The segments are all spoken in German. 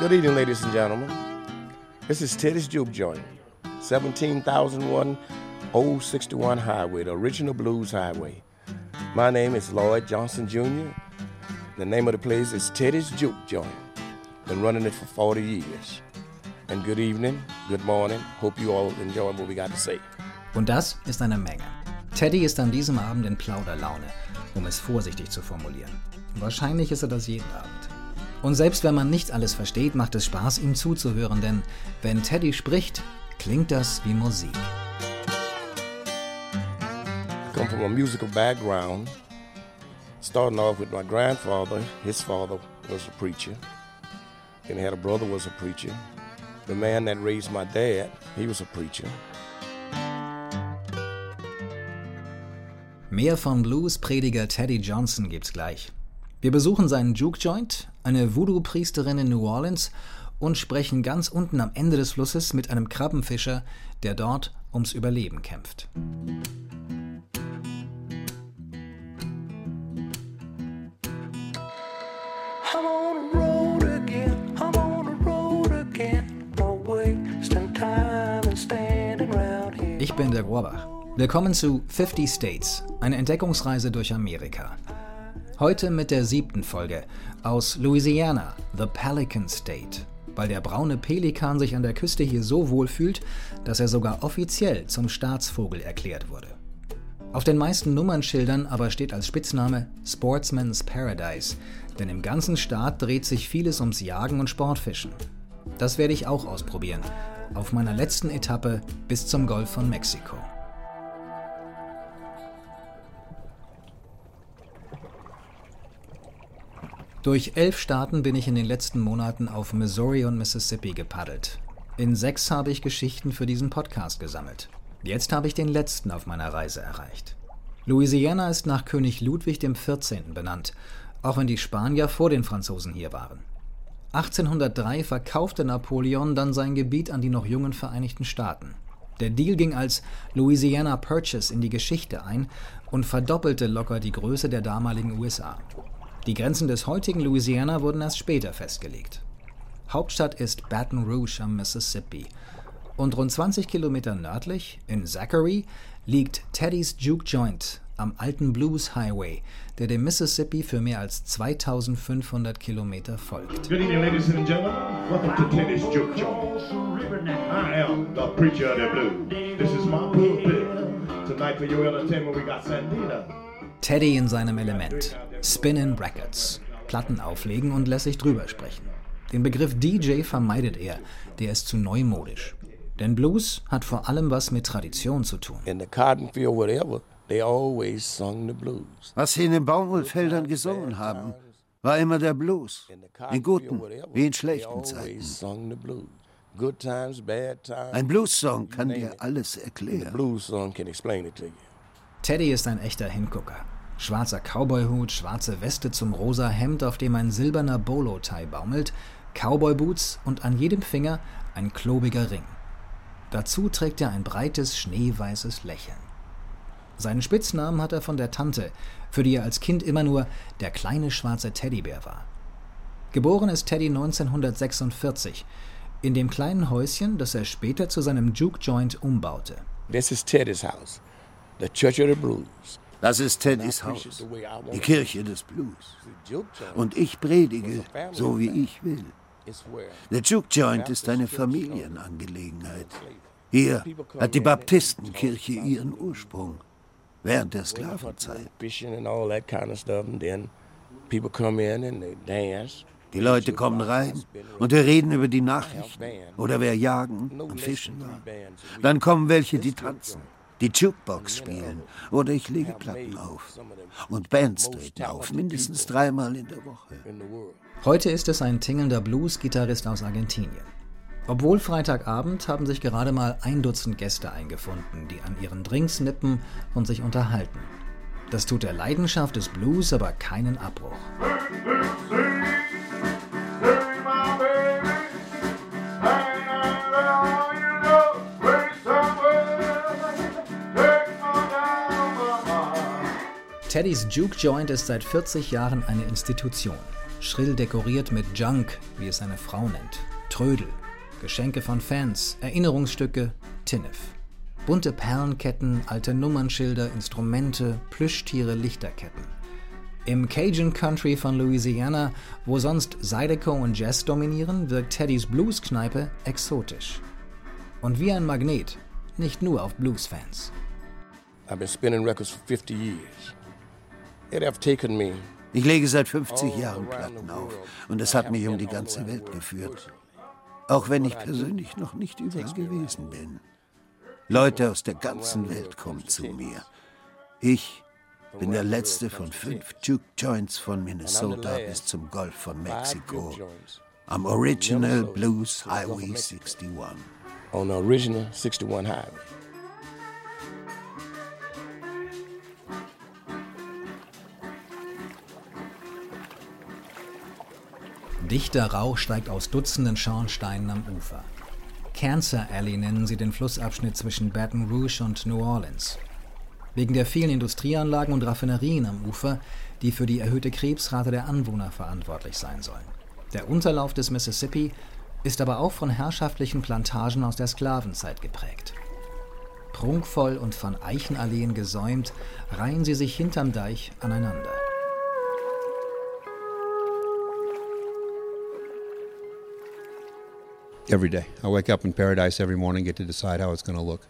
Good evening, ladies and gentlemen. This is Teddy's Juke Joint, 17,001 Old 61 Highway, the original Blues Highway. My name is Lloyd Johnson Jr. The name of the place is Teddy's Juke Joint. Been running it for 40 years. And good evening, good morning. Hope you all enjoy what we got to say. Und das ist eine Menge. Teddy ist an diesem Abend in Plauderlaune, um es vorsichtig zu formulieren. Wahrscheinlich ist er das jeden Abend. Und selbst wenn man nicht alles versteht, macht es Spaß, ihm zuzuhören, denn wenn Teddy spricht, klingt das wie Musik. I come from a musical background, starting off with my grandfather. His father was a preacher. I had a brother was a preacher. The man that raised my dad, he was a preacher. Mehr von Blues-Prediger Teddy Johnson gibt's gleich. Wir besuchen seinen Juke Joint, eine Voodoo-Priesterin in New Orleans und sprechen ganz unten am Ende des Flusses mit einem Krabbenfischer, der dort ums Überleben kämpft. Ich bin der Rohrbach. Willkommen zu 50 States, eine Entdeckungsreise durch Amerika. Heute mit der siebten Folge aus Louisiana, The Pelican State, weil der braune Pelikan sich an der Küste hier so wohl fühlt, dass er sogar offiziell zum Staatsvogel erklärt wurde. Auf den meisten Nummernschildern aber steht als Spitzname Sportsman's Paradise, denn im ganzen Staat dreht sich vieles ums Jagen und Sportfischen. Das werde ich auch ausprobieren, auf meiner letzten Etappe bis zum Golf von Mexiko. Durch elf Staaten bin ich in den letzten Monaten auf Missouri und Mississippi gepaddelt. In sechs habe ich Geschichten für diesen Podcast gesammelt. Jetzt habe ich den letzten auf meiner Reise erreicht. Louisiana ist nach König Ludwig XIV. benannt, auch wenn die Spanier vor den Franzosen hier waren. 1803 verkaufte Napoleon dann sein Gebiet an die noch jungen Vereinigten Staaten. Der Deal ging als Louisiana Purchase in die Geschichte ein und verdoppelte locker die Größe der damaligen USA. Die Grenzen des heutigen Louisiana wurden erst später festgelegt. Hauptstadt ist Baton Rouge am Mississippi. Und rund 20 Kilometer nördlich, in Zachary, liegt Teddy's Juke Joint am alten Blues Highway, der dem Mississippi für mehr als 2500 Kilometer folgt. Good evening, ladies and gentlemen. Welcome to Teddy's Juke Joint. I am the preacher of the blues. This is my pulpit. Tonight for your entertainment, we got Sandina. Teddy in seinem Element. Spin-in Brackets. Platten auflegen und lässig drüber sprechen. Den Begriff DJ vermeidet er, der ist zu neumodisch. Denn Blues hat vor allem was mit Tradition zu tun. In the cotton field, whatever, they always sung the blues. Was sie in den Baumwollfeldern gesungen haben, war immer der Blues. In guten wie in schlechten Zeiten. Sung the blues. Good times, bad times. Ein Blues-Song kann dir alles erklären. Teddy ist ein echter Hingucker. Schwarzer Cowboyhut, schwarze Weste zum rosa Hemd, auf dem ein silberner Bolo-Tie baumelt, Cowboyboots und an jedem Finger ein klobiger Ring. Dazu trägt er ein breites, schneeweißes Lächeln. Seinen Spitznamen hat er von der Tante, für die er als Kind immer nur der kleine schwarze Teddybär war. Geboren ist Teddy 1946 in dem kleinen Häuschen, das er später zu seinem Juke Joint umbaute. This is Teddy's house, the Church of the Blues. Das ist Teddys Haus, die Kirche des Blues. Und ich predige, so wie ich will. Der Juke Joint ist eine Familienangelegenheit. Hier hat die Baptistenkirche ihren Ursprung während der Sklavenzeit. Die Leute kommen rein und wir reden über die Nachrichten oder wer jagen und fischen war. Dann kommen welche, die tanzen, die Jukebox spielen oder ich lege Platten auf. Und Bands treten auf, mindestens dreimal in der Woche. Heute ist es ein tingelnder Blues-Gitarrist aus Argentinien. Obwohl Freitagabend haben sich gerade mal ein Dutzend Gäste eingefunden, die an ihren Drinks nippen und sich unterhalten. Das tut der Leidenschaft des Blues aber keinen Abbruch. Teddys Juke Joint ist seit 40 Jahren eine Institution. schrill dekoriert mit Junk, wie es seine Frau nennt, Trödel, Geschenke von Fans, Erinnerungsstücke, Tinnef. Bunte Perlenketten, alte Nummernschilder, Instrumente, Plüschtiere, Lichterketten. Im Cajun Country von Louisiana, wo sonst Zydeco und Jazz dominieren, wirkt Teddys Blues-Kneipe exotisch. Und wie ein Magnet, nicht nur auf Blues-Fans. I've been spinning records for 50 years. Ich lege seit 50 Jahren Platten auf und es hat mich um die ganze Welt geführt. Auch wenn ich persönlich noch nicht überall gewesen bin. Leute aus der ganzen Welt kommen zu mir. Ich bin der letzte von fünf Juke Joints von Minnesota bis zum Golf von Mexiko. Am Original Blues Highway 61. On original 61 Highway. Dichter Rauch steigt aus Dutzenden Schornsteinen am Ufer. Cancer Alley nennen sie den Flussabschnitt zwischen Baton Rouge und New Orleans. Wegen der vielen Industrieanlagen und Raffinerien am Ufer, die für die erhöhte Krebsrate der Anwohner verantwortlich sein sollen. Der Unterlauf des Mississippi ist aber auch von herrschaftlichen Plantagen aus der Sklavenzeit geprägt. Prunkvoll und von Eichenalleen gesäumt reihen sie sich hinterm Deich aneinander. Every day. I wake up in paradise every morning, get to decide how it's going to look.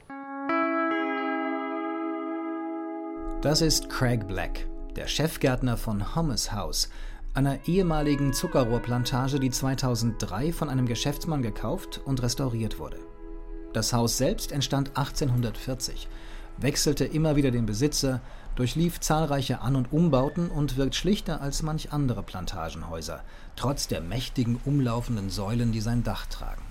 Das ist Craig Black, der Chefgärtner von Hummus House, einer ehemaligen Zuckerrohrplantage, die 2003 von einem Geschäftsmann gekauft und restauriert wurde. Das Haus selbst entstand 1840, wechselte immer wieder den Besitzer, durchlief zahlreiche An- und Umbauten und wirkt schlichter als manch andere Plantagenhäuser, trotz der mächtigen umlaufenden Säulen, die sein Dach tragen.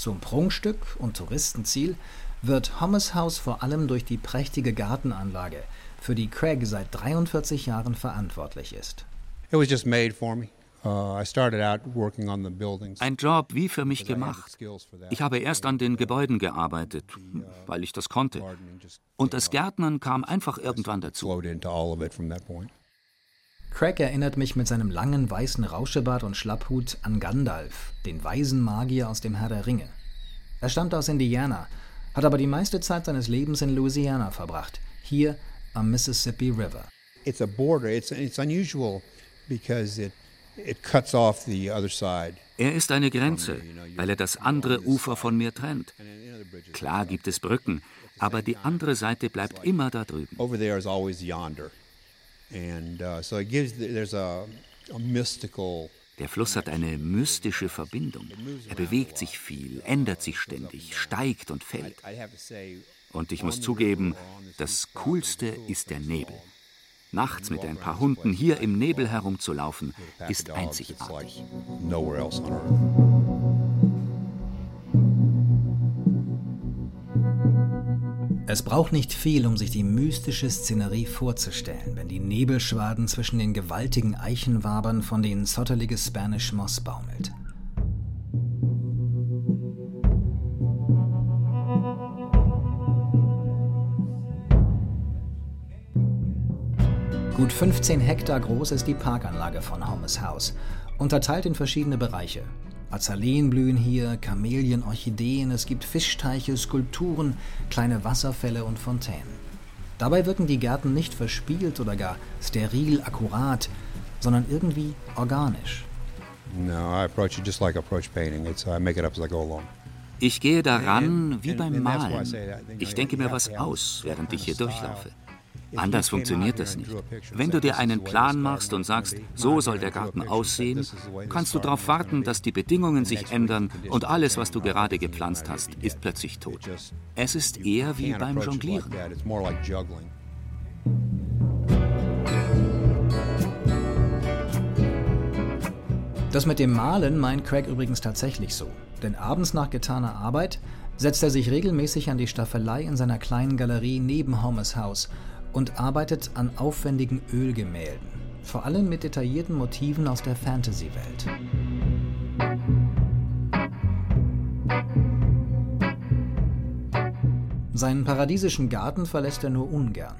Zum Prunkstück und Touristenziel wird Hommes House vor allem durch die prächtige Gartenanlage, für die Craig seit 43 Jahren verantwortlich ist. Uh, Ein Job wie für mich gemacht. Ich habe erst an den Gebäuden gearbeitet, uh, weil ich das konnte. Und das Gärtnern kam einfach irgendwann dazu. Craig erinnert mich mit seinem langen weißen Rauschebart und Schlapphut an Gandalf, den weisen Magier aus dem Herr der Ringe. Er stammt aus Indiana, hat aber die meiste Zeit seines Lebens in Louisiana verbracht, hier am Mississippi River. It's a border. It's, it's unusual because it, it cuts off the other side. Er ist eine Grenze, weil er das andere Ufer von mir trennt. Klar gibt es Brücken, aber die andere Seite bleibt immer da drüben. Der Fluss hat eine mystische Verbindung. Er bewegt sich viel, ändert sich ständig, steigt und fällt. Und ich muss zugeben, das Coolste ist der Nebel. Nachts mit ein paar Hunden hier im Nebel herumzulaufen, ist einzigartig. Es braucht nicht viel, um sich die mystische Szenerie vorzustellen, wenn die Nebelschwaden zwischen den gewaltigen Eichenwabern von denen zotteliges Spanish Moss baumelt. Gut 15 Hektar groß ist die Parkanlage von Holmes House, unterteilt in verschiedene Bereiche. Azaleen blühen hier, Kamelien, Orchideen, es gibt Fischteiche, Skulpturen, kleine Wasserfälle und Fontänen. Dabei wirken die Gärten nicht verspielt oder gar steril akkurat, sondern irgendwie organisch. Ich gehe daran wie beim Malen. Ich denke mir was aus, während ich hier durchlaufe. Anders funktioniert das nicht. Wenn du dir einen Plan machst und sagst, so soll der Garten aussehen, kannst du darauf warten, dass die Bedingungen sich ändern und alles, was du gerade gepflanzt hast, ist plötzlich tot. Es ist eher wie beim Jonglieren. Das mit dem Malen meint Craig übrigens tatsächlich so. Denn abends nach getaner Arbeit setzt er sich regelmäßig an die Staffelei in seiner kleinen Galerie neben Homers Haus und arbeitet an aufwendigen Ölgemälden, vor allem mit detaillierten Motiven aus der Fantasy-Welt. Seinen paradiesischen Garten verlässt er nur ungern.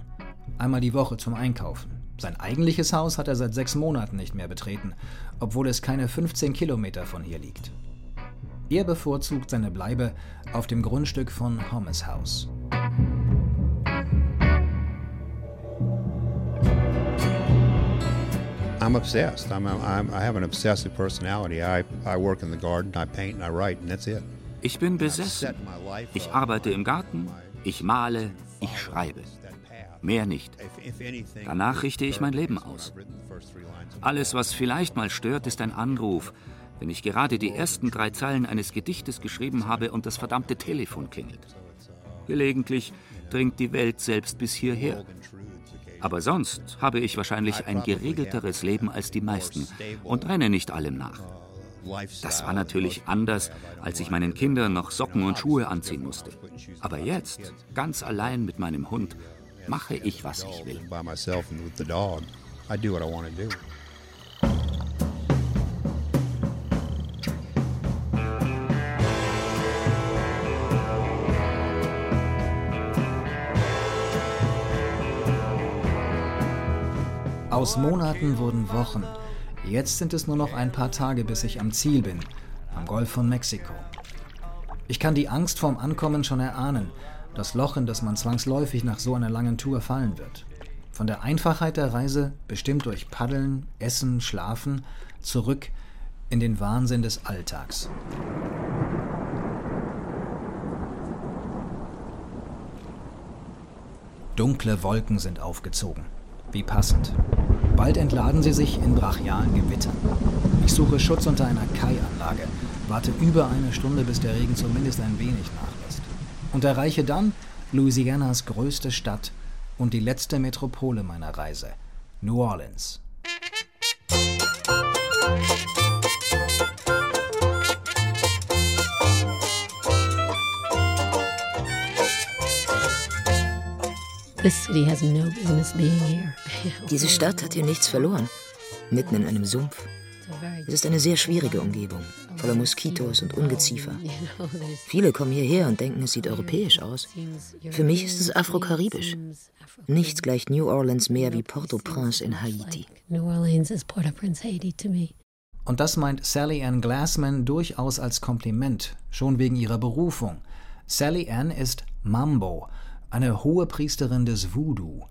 Einmal die Woche zum Einkaufen. Sein eigentliches Haus hat er seit sechs Monaten nicht mehr betreten, obwohl es keine 15 Kilometer von hier liegt. Er bevorzugt seine Bleibe auf dem Grundstück von Hommes House. I'm obsessed. I'm, I'm, I have an obsessive personality. I, I work in the garden, I paint and I write, and that's it. Ich bin besessen. Ich arbeite im Garten, ich male, ich schreibe. Mehr nicht. Danach richte ich mein Leben aus. Alles, was vielleicht mal stört, ist ein Anruf, wenn ich gerade die ersten drei Zeilen eines Gedichtes geschrieben habe und das verdammte Telefon klingelt. Gelegentlich dringt die Welt selbst bis hierher. Aber sonst habe ich wahrscheinlich ein geregelteres Leben als die meisten und renne nicht allem nach. Das war natürlich anders, als ich meinen Kindern noch Socken und Schuhe anziehen musste. Aber jetzt, ganz allein mit meinem Hund, mache ich, was ich will. Aus Monaten wurden Wochen. Jetzt sind es nur noch ein paar Tage, bis ich am Ziel bin, am Golf von Mexiko. Ich kann die Angst vorm Ankommen schon erahnen, das Loch, in das man zwangsläufig nach so einer langen Tour fallen wird. Von der Einfachheit der Reise, bestimmt durch Paddeln, Essen, Schlafen, zurück in den Wahnsinn des Alltags. Dunkle Wolken sind aufgezogen. Wie passend. Bald entladen sie sich in brachialen Gewittern. Ich suche Schutz unter einer Kai-Anlage, warte über eine Stunde, bis der Regen zumindest ein wenig nachlässt. Und erreiche dann Louisianas größte Stadt und die letzte Metropole meiner Reise, New Orleans. Diese Stadt hat hier nichts verloren. Mitten in einem Sumpf. Es ist eine sehr schwierige Umgebung, voller Moskitos und Ungeziefer. Viele kommen hierher und denken, es sieht europäisch aus. Für mich ist es afrokaribisch. Nichts gleicht New Orleans mehr wie Port-au-Prince in Haiti. Und das meint Sally Ann Glassman durchaus als Kompliment, schon wegen ihrer Berufung. Sally Ann ist Mambo, eine hohe Priesterin des Voodoo.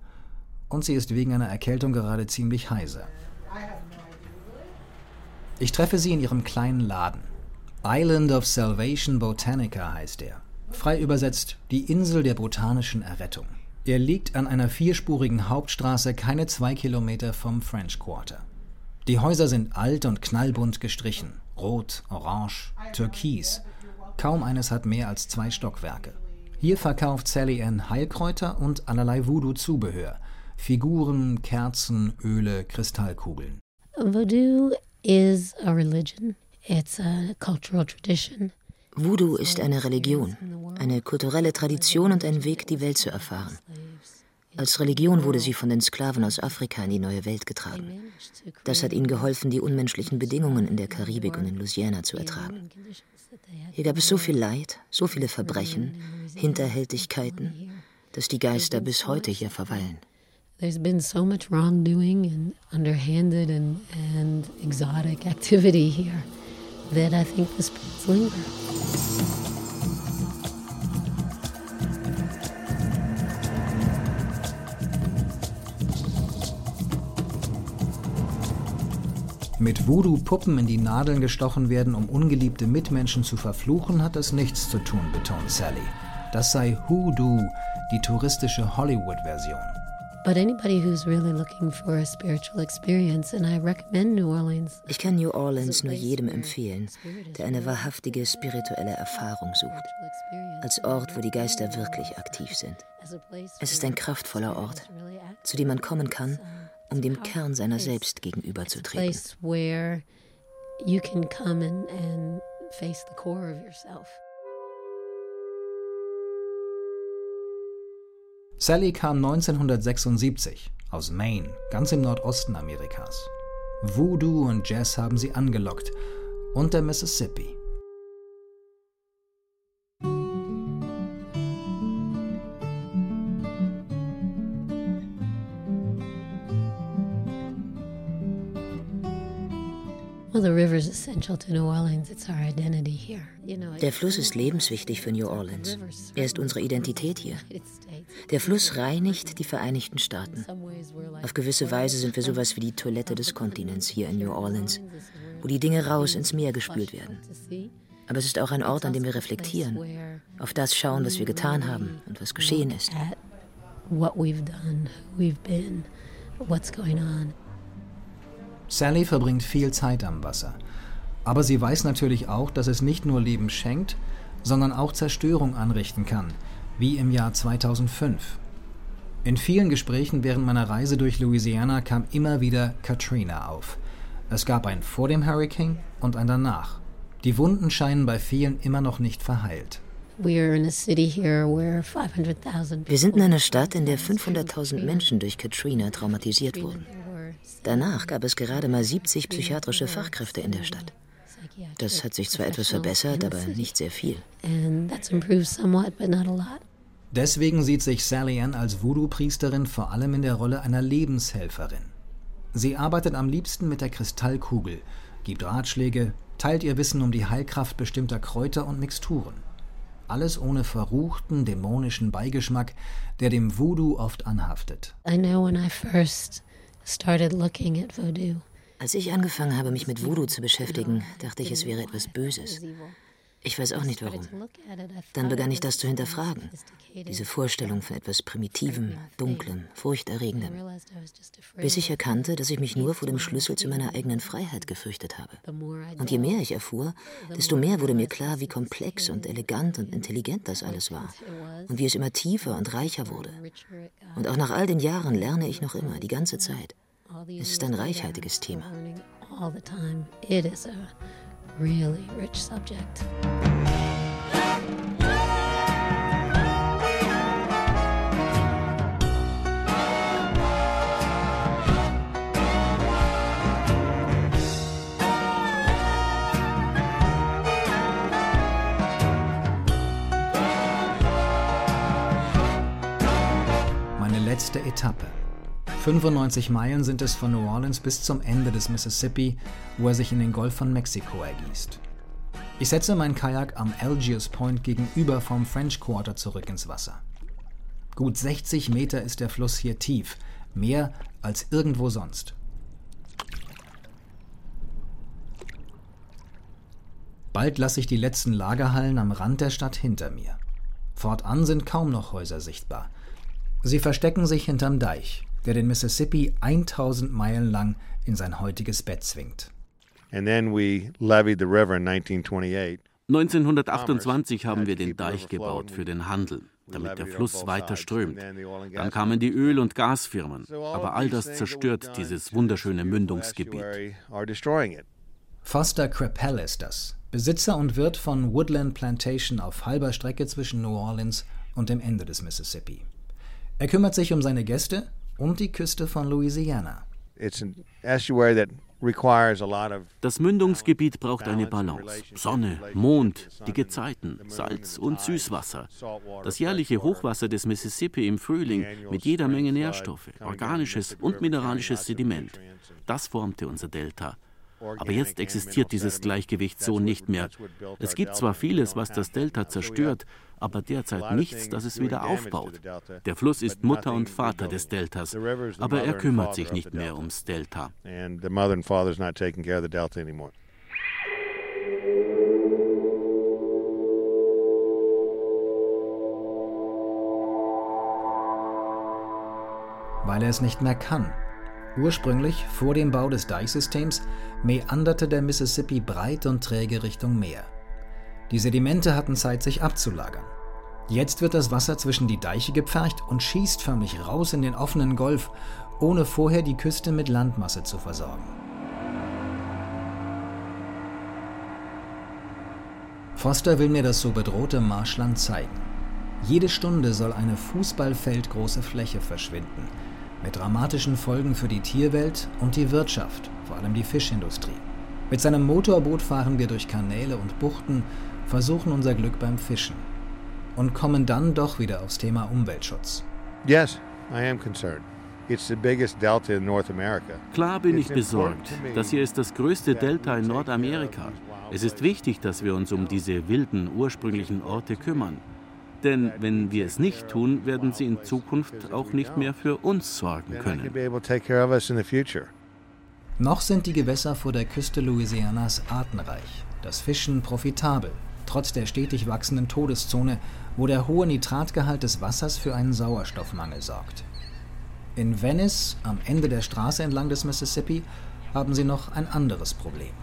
Und sie ist wegen einer Erkältung gerade ziemlich heiser. Ich treffe sie in ihrem kleinen Laden. Island of Salvation Botanica heißt er. Frei übersetzt die Insel der botanischen Errettung. Er liegt an einer vierspurigen Hauptstraße keine zwei Kilometer vom French Quarter. Die Häuser sind alt und knallbunt gestrichen. Rot, orange, türkis. Kaum eines hat mehr als zwei Stockwerke. Hier verkauft Sally Ann Heilkräuter und allerlei Voodoo-Zubehör. Figuren, Kerzen, Öle, Kristallkugeln. Voodoo is a religion. It's a cultural tradition. Voodoo ist eine Religion, eine kulturelle Tradition und ein Weg, die Welt zu erfahren. Als Religion wurde sie von den Sklaven aus Afrika in die neue Welt getragen. Das hat ihnen geholfen, die unmenschlichen Bedingungen in der Karibik und in Louisiana zu ertragen. Hier gab es so viel Leid, so viele Verbrechen, Hinterhältigkeiten, dass die Geister bis heute hier verweilen. There's been so much wrongdoing and underhanded and, and exotic activity here that I think the spirits linger. Mit Voodoo-Puppen in die Nadeln gestochen werden, um ungeliebte Mitmenschen zu verfluchen, hat das nichts zu tun, betont Sally. Das sei Hoodoo, die touristische Hollywood-Version. Ich kann New Orleans nur jedem empfehlen, der eine wahrhaftige spirituelle Erfahrung sucht. Als Ort, wo die Geister wirklich aktiv sind. Es ist ein kraftvoller Ort, zu dem man kommen kann, um dem Kern seiner selbst gegenüberzutreten. Sally kam 1976 aus Maine, ganz im Nordosten Amerikas. Voodoo und Jazz haben sie angelockt und der Mississippi. Der Fluss ist lebenswichtig für New Orleans. Er ist unsere Identität hier. Der Fluss reinigt die Vereinigten Staaten. Auf gewisse Weise sind wir sowas wie die Toilette des Kontinents hier in New Orleans, wo die Dinge raus ins Meer gespült werden. Aber es ist auch ein Ort, an dem wir reflektieren, auf das schauen, was wir getan haben und was geschehen ist. Sally verbringt viel Zeit am Wasser. Aber sie weiß natürlich auch, dass es nicht nur Leben schenkt, sondern auch Zerstörung anrichten kann, wie im Jahr 2005. In vielen Gesprächen während meiner Reise durch Louisiana kam immer wieder Katrina auf. Es gab ein vor dem Hurricane und ein danach. Die Wunden scheinen bei vielen immer noch nicht verheilt. Wir sind in einer Stadt, in der 500.000 Menschen durch Katrina traumatisiert wurden. Danach gab es gerade mal 70 psychiatrische Fachkräfte in der Stadt. Das hat sich zwar etwas verbessert, aber nicht sehr viel. Deswegen sieht sich Sally Ann als Voodoo-Priesterin vor allem in der Rolle einer Lebenshelferin. Sie arbeitet am liebsten mit der Kristallkugel, gibt Ratschläge, teilt ihr Wissen um die Heilkraft bestimmter Kräuter und Mixturen. Alles ohne verruchten, dämonischen Beigeschmack, der dem Voodoo oft anhaftet. I know when I first started looking at voodoo. Als ich angefangen habe, mich mit Voodoo zu beschäftigen, dachte ich, es wäre etwas Böses. Ich weiß auch nicht warum. Dann begann ich das zu hinterfragen. Diese Vorstellung von etwas Primitivem, Dunklem, Furchterregendem. Bis ich erkannte, dass ich mich nur vor dem Schlüssel zu meiner eigenen Freiheit gefürchtet habe. Und je mehr ich erfuhr, desto mehr wurde mir klar, wie komplex und elegant und intelligent das alles war. Und wie es immer tiefer und reicher wurde. Und auch nach all den Jahren lerne ich noch immer, die ganze Zeit. Es ist ein reichhaltiges Thema really rich subject. Meine letzte Etappe. 95 Meilen sind es von New Orleans bis zum Ende des Mississippi, wo er sich in den Golf von Mexiko ergießt. Ich setze mein Kajak am Algiers Point gegenüber vom French Quarter zurück ins Wasser. Gut 60 Meter ist der Fluss hier tief, mehr als irgendwo sonst. Bald lasse ich die letzten Lagerhallen am Rand der Stadt hinter mir. Fortan sind kaum noch Häuser sichtbar. Sie verstecken sich hinterm Deich, der den Mississippi 1000 Meilen lang in sein heutiges Bett zwingt. And then we levied the river in 1928. 1928 haben wir den Deich gebaut für den Handel, damit der Fluss weiter strömt. Dann kamen die Öl- und Gasfirmen. Aber all das zerstört dieses wunderschöne Mündungsgebiet. Foster Crapell ist das, Besitzer und Wirt von Woodland Plantation auf halber Strecke zwischen New Orleans und dem Ende des Mississippi. Er kümmert sich um seine Gäste und die Küste von Louisiana. Das Mündungsgebiet braucht eine Balance. Sonne, Mond, die Gezeiten, Salz und Süßwasser. Das jährliche Hochwasser des Mississippi im Frühling mit jeder Menge Nährstoffe, organisches und mineralisches Sediment. Das formte unser Delta. Aber jetzt existiert dieses Gleichgewicht so nicht mehr. Es gibt zwar vieles, was das Delta zerstört, aber derzeit nichts, das es wieder aufbaut. Der Fluss ist Mutter und Vater des Deltas, aber er kümmert sich nicht mehr ums Delta. Weil er es nicht mehr kann. Ursprünglich, vor dem Bau des Deichsystems, meanderte der Mississippi breit und träge Richtung Meer. Die Sedimente hatten Zeit, sich abzulagern. Jetzt wird das Wasser zwischen die Deiche gepfercht und schießt förmlich raus in den offenen Golf, ohne vorher die Küste mit Landmasse zu versorgen. Foster will mir das so bedrohte Marschland zeigen. Jede Stunde soll eine Fußballfeldgroße Fläche verschwinden, mit dramatischen Folgen für die Tierwelt und die Wirtschaft, vor allem die Fischindustrie. Mit seinem Motorboot fahren wir durch Kanäle und Buchten, versuchen unser Glück beim Fischen und kommen dann doch wieder aufs Thema Umweltschutz. Yes, I am concerned. Klar bin ich besorgt. Das hier ist das größte Delta in Nordamerika. Es ist wichtig, dass wir uns um diese wilden, ursprünglichen Orte kümmern. Denn wenn wir es nicht tun, werden sie in Zukunft auch nicht mehr für uns sorgen können. Noch sind die Gewässer vor der Küste Louisianas artenreich, das Fischen profitabel, trotz der stetig wachsenden Todeszone, wo der hohe Nitratgehalt des Wassers für einen Sauerstoffmangel sorgt. In Venice, am Ende der Straße entlang des Mississippi, haben sie noch ein anderes Problem.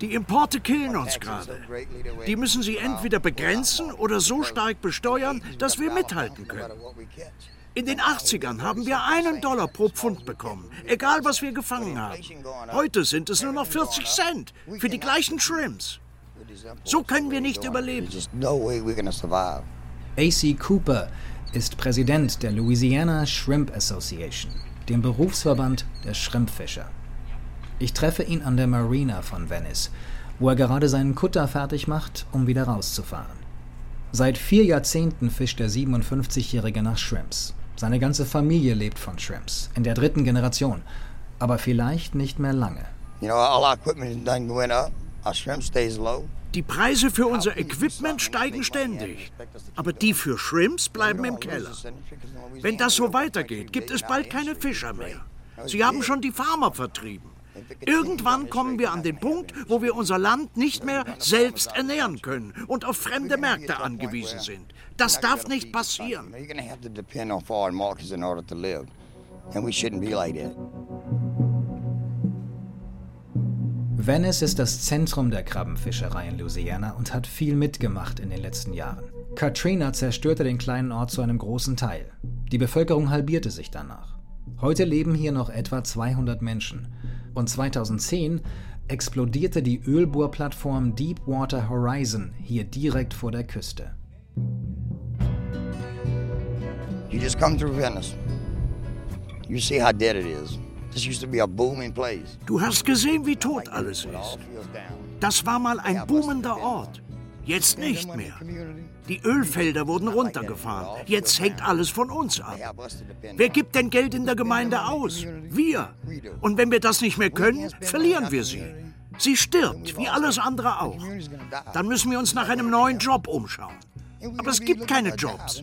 Die Importe killen uns gerade. Die müssen sie entweder begrenzen oder so stark besteuern, dass wir mithalten können. In den 80ern haben wir einen Dollar pro Pfund bekommen, egal was wir gefangen haben. Heute sind es nur noch 40 Cent für die gleichen Shrimps. So können wir nicht überleben. AC Cooper ist Präsident der Louisiana Shrimp Association, dem Berufsverband der Schrimpfischer. Ich treffe ihn an der Marina von Venice, wo er gerade seinen Kutter fertig macht, um wieder rauszufahren. Seit vier Jahrzehnten fischt der 57-Jährige nach Shrimps. Seine ganze Familie lebt von Shrimps, in der dritten Generation, aber vielleicht nicht mehr lange. You know, all our equipment done went up. Our shrimp stays low. Die Preise für unser Equipment steigen ständig, aber die für Shrimps bleiben im Keller. Wenn das so weitergeht, gibt es bald keine Fischer mehr. Sie haben schon die Farmer vertrieben. Irgendwann kommen wir an den Punkt, wo wir unser Land nicht mehr selbst ernähren können und auf fremde Märkte angewiesen sind. Das darf nicht passieren. Venice ist das Zentrum der Krabbenfischerei in Louisiana und hat viel mitgemacht in den letzten Jahren. Katrina zerstörte den kleinen Ort zu einem großen Teil. Die Bevölkerung halbierte sich danach. Heute leben hier noch etwa 200 Menschen. Und 2010 explodierte die Ölbohrplattform Deepwater Horizon hier direkt vor der Küste. You just come through Venice. You see how dead it is. This used to be a booming place. Du hast gesehen, wie tot alles ist. Das war mal ein boomender Ort. Jetzt nicht mehr. Die Ölfelder wurden runtergefahren. Jetzt hängt alles von uns ab. Wer gibt denn Geld in der Gemeinde aus? Wir. Und wenn wir das nicht mehr können, verlieren wir sie. Sie stirbt, wie alles andere auch. Dann müssen wir uns nach einem neuen Job umschauen. Aber es gibt keine Jobs.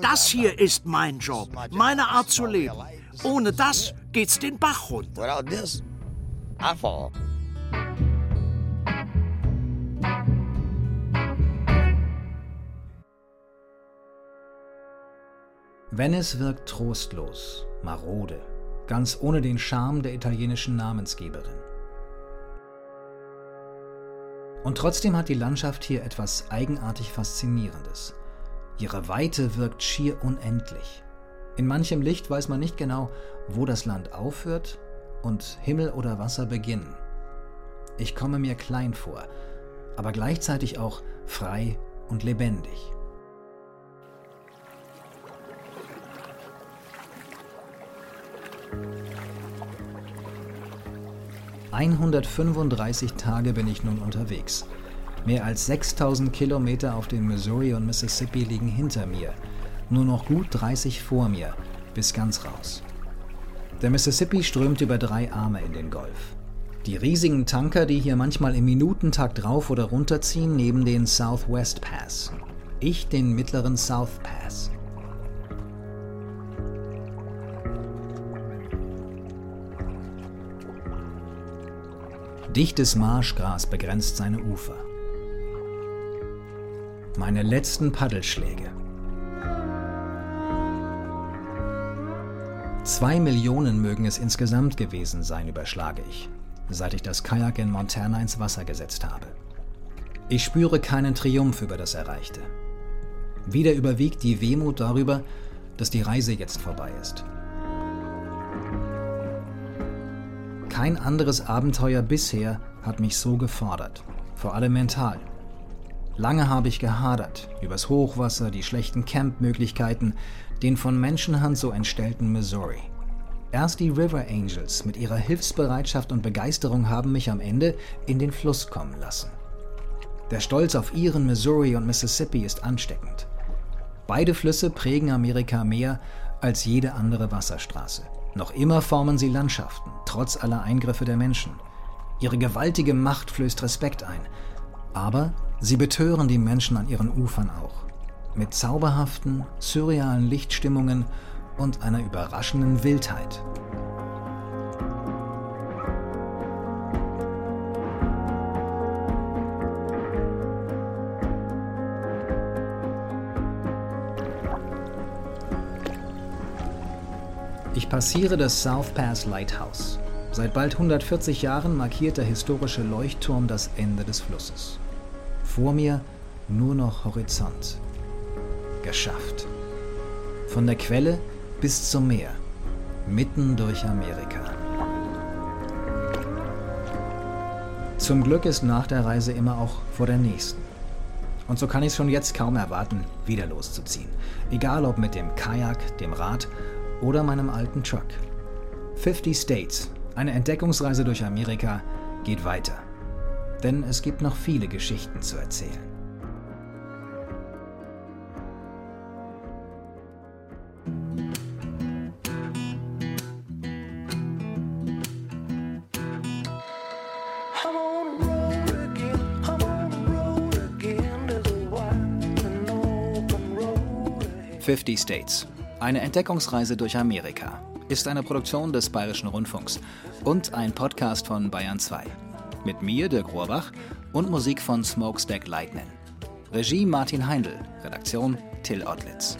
Das hier ist mein Job, meine Art zu leben. Ohne das geht's den Bach runter. Venice wirkt trostlos, marode, ganz ohne den Charme der italienischen Namensgeberin. Und trotzdem hat die Landschaft hier etwas eigenartig Faszinierendes. Ihre Weite wirkt schier unendlich. In manchem Licht weiß man nicht genau, wo das Land aufhört und Himmel oder Wasser beginnen. Ich komme mir klein vor, aber gleichzeitig auch frei und lebendig. 135 Tage bin ich nun unterwegs. Mehr als 6000 Kilometer auf den Missouri und Mississippi liegen hinter mir. Nur noch gut 30 vor mir, bis ganz raus. Der Mississippi strömt über drei Arme in den Golf. Die riesigen Tanker, die hier manchmal im Minutentakt rauf oder runterziehen, neben den Southwest Pass. Ich den mittleren South Pass. Dichtes Marschgras begrenzt seine Ufer. Meine letzten Paddelschläge. Zwei Millionen mögen es insgesamt gewesen sein, überschlage ich, seit ich das Kajak in Montana ins Wasser gesetzt habe. Ich spüre keinen Triumph über das Erreichte. Wieder überwiegt die Wehmut darüber, dass die Reise jetzt vorbei ist. Kein anderes Abenteuer bisher hat mich so gefordert, vor allem mental. Lange habe ich gehadert übers Hochwasser, die schlechten Campmöglichkeiten, den von Menschenhand so entstellten Missouri. Erst die River Angels mit ihrer Hilfsbereitschaft und Begeisterung haben mich am Ende in den Fluss kommen lassen. Der Stolz auf ihren Missouri und Mississippi ist ansteckend. Beide Flüsse prägen Amerika mehr als jede andere Wasserstraße. Noch immer formen sie Landschaften, trotz aller Eingriffe der Menschen. Ihre gewaltige Macht flößt Respekt ein. Aber sie betören die Menschen an ihren Ufern auch. Mit zauberhaften, surrealen Lichtstimmungen und einer überraschenden Wildheit. Ich passiere das South Pass Lighthouse. Seit bald 140 Jahren markiert der historische Leuchtturm das Ende des Flusses. Vor mir nur noch Horizont. Geschafft. Von der Quelle bis zum Meer. Mitten durch Amerika. Zum Glück ist nach der Reise immer auch vor der nächsten. Und so kann ich es schon jetzt kaum erwarten, wieder loszuziehen. Egal ob mit dem Kajak, dem Rad oder meinem alten Truck. 50 States, eine Entdeckungsreise durch Amerika, geht weiter. Denn es gibt noch viele Geschichten zu erzählen. Fifty States eine Entdeckungsreise durch Amerika ist eine Produktion des Bayerischen Rundfunks und ein Podcast von Bayern 2. Mit mir, Dirk Rohrbach, und Musik von Smokestack Lightning. Regie Martin Heindl, Redaktion Till Ottlitz.